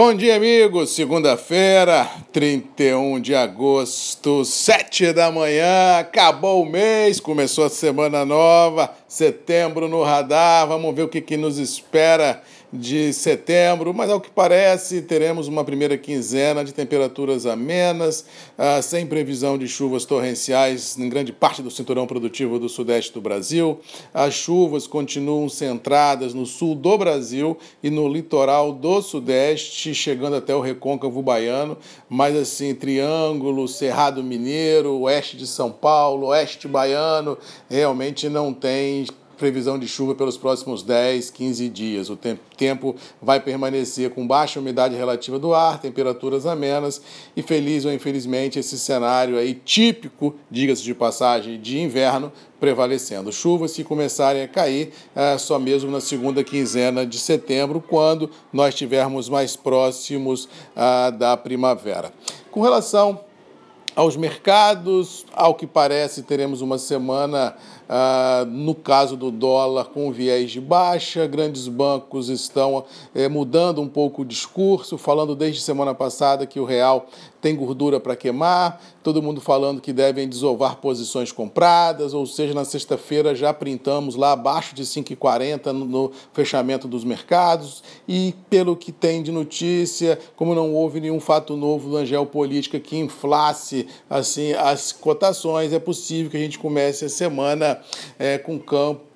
Bom dia, amigos. Segunda-feira, 31 de agosto, 7 da manhã. Acabou o mês, começou a semana nova. Setembro no radar. Vamos ver o que, que nos espera de setembro, mas ao que parece teremos uma primeira quinzena de temperaturas amenas, ah, sem previsão de chuvas torrenciais em grande parte do cinturão produtivo do sudeste do Brasil. As chuvas continuam centradas no sul do Brasil e no litoral do sudeste, chegando até o recôncavo baiano, mas assim, Triângulo, Cerrado Mineiro, oeste de São Paulo, oeste baiano, realmente não tem previsão de chuva pelos próximos 10, 15 dias. O tempo vai permanecer com baixa umidade relativa do ar, temperaturas amenas e feliz ou infelizmente esse cenário aí típico, diga-se de passagem, de inverno prevalecendo. Chuvas que começarem a cair é, só mesmo na segunda quinzena de setembro, quando nós estivermos mais próximos ah, da primavera. Com relação aos mercados, ao que parece, teremos uma semana ah, no caso do dólar, com viés de baixa, grandes bancos estão eh, mudando um pouco o discurso, falando desde semana passada que o real tem gordura para queimar, todo mundo falando que devem desovar posições compradas, ou seja, na sexta-feira já printamos lá abaixo de 5,40 no, fechamento dos mercados, e pelo que tem de notícia, como não houve nenhum fato novo na geopolítica que inflasse assim as cotações, é possível que a gente comece a semana é, com campo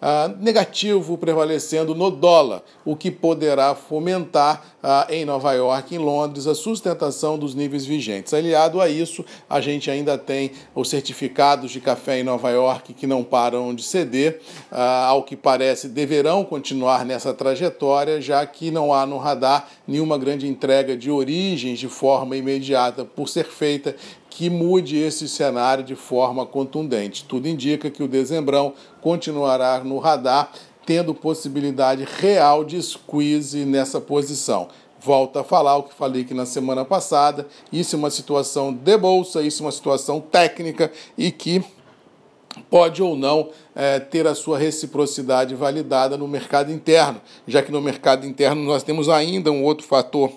ah, negativo prevalecendo no dólar, o que poderá fomentar ah, em Nova York em Londres a sustentação dos níveis vigentes. Aliado a isso, a gente ainda tem os certificados de café em Nova York que não param de ceder, ah, ao que parece deverão continuar nessa trajetória, já que não há no radar nenhuma grande entrega de origens de forma imediata por ser feita que mude esse cenário de forma contundente. Tudo indica que o dezembrão continuará no radar, tendo possibilidade real de squeeze nessa posição. Volto a falar o que falei aqui na semana passada. Isso é uma situação de bolsa, isso é uma situação técnica e que pode ou não é, ter a sua reciprocidade validada no mercado interno, já que no mercado interno nós temos ainda um outro fator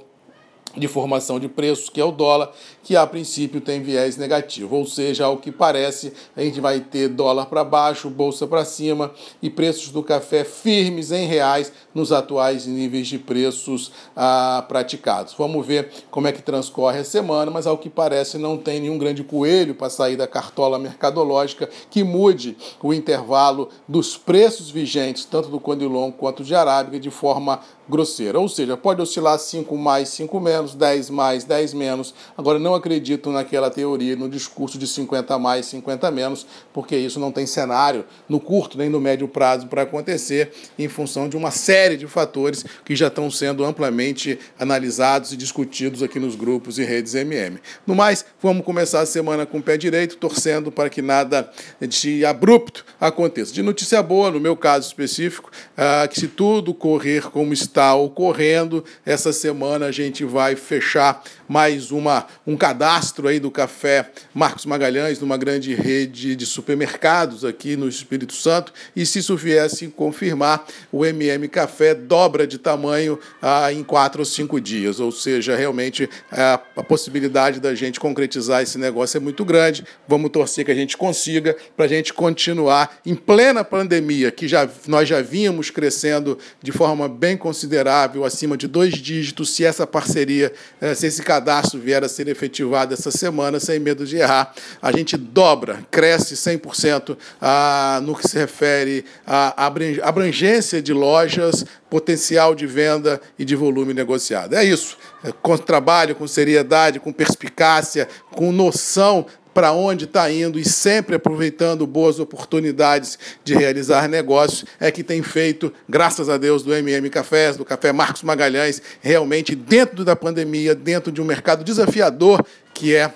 de formação de preços, que é o dólar, que a princípio tem viés negativo, ou seja, ao que parece, a gente vai ter dólar para baixo, bolsa para cima e preços do café firmes em reais nos atuais níveis de preços ah, praticados. Vamos ver como é que transcorre a semana, mas ao que parece não tem nenhum grande coelho para sair da cartola mercadológica que mude o intervalo dos preços vigentes, tanto do Condilon quanto de Arábica, de forma grosseira. Ou seja, pode oscilar 5 mais, 5 menos, 10 mais, 10 menos. Agora, não acredito naquela teoria, no discurso de 50 mais, 50 menos, porque isso não tem cenário no curto nem no médio prazo para acontecer, em função de uma série de fatores que já estão sendo amplamente analisados e discutidos aqui nos grupos e redes MM. No mais, vamos começar a semana com o pé direito, torcendo para que nada de abrupto aconteça. De notícia boa, no meu caso específico, ah, que se tudo correr como está ocorrendo. Essa semana a gente vai fechar mais uma, um cadastro aí do café Marcos Magalhães, numa grande rede de supermercados aqui no Espírito Santo. E se isso viesse confirmar, o MM Café dobra de tamanho ah, em quatro ou cinco dias. Ou seja, realmente a, a possibilidade da gente concretizar esse negócio é muito grande. Vamos torcer que a gente consiga para a gente continuar em plena pandemia, que já, nós já vínhamos crescendo de forma bem considerável, acima de dois dígitos, se essa parceria, eh, se esse cadastro vier a ser efetivado essa semana, sem medo de errar, a gente dobra, cresce 100% ah, no que se refere à abrangência de lojas, potencial de venda e de volume negociado. É isso. É, com trabalho, com seriedade, com perspicácia, com noção para onde está indo e sempre aproveitando boas oportunidades de realizar negócios, é que tem feito, graças a Deus, do MM Cafés, do Café Marcos Magalhães, realmente dentro da pandemia, dentro de um mercado desafiador que é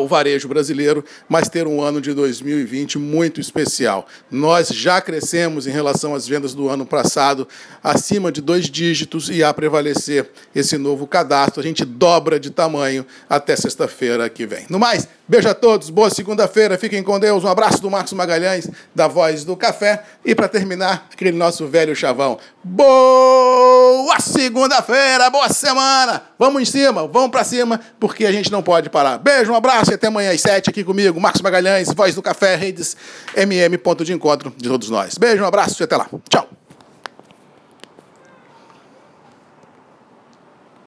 o varejo brasileiro, mas ter um ano de 2020 muito especial. Nós já crescemos em relação às vendas do ano passado, acima de dois dígitos, e a prevalecer esse novo cadastro, a gente dobra de tamanho até sexta-feira que vem. No mais, beijo a todos, boa segunda-feira, fiquem com Deus, um abraço do Marcos Magalhães, da Voz do Café, e para terminar, aquele nosso velho chavão. Boa segunda-feira, boa semana. Vamos em cima, vamos para cima, porque a gente não pode parar. Beijo, um abraço e até amanhã às sete aqui comigo, Marcos Magalhães, Voz do Café, Redes MM, ponto de encontro de todos nós. Beijo, um abraço e até lá. Tchau.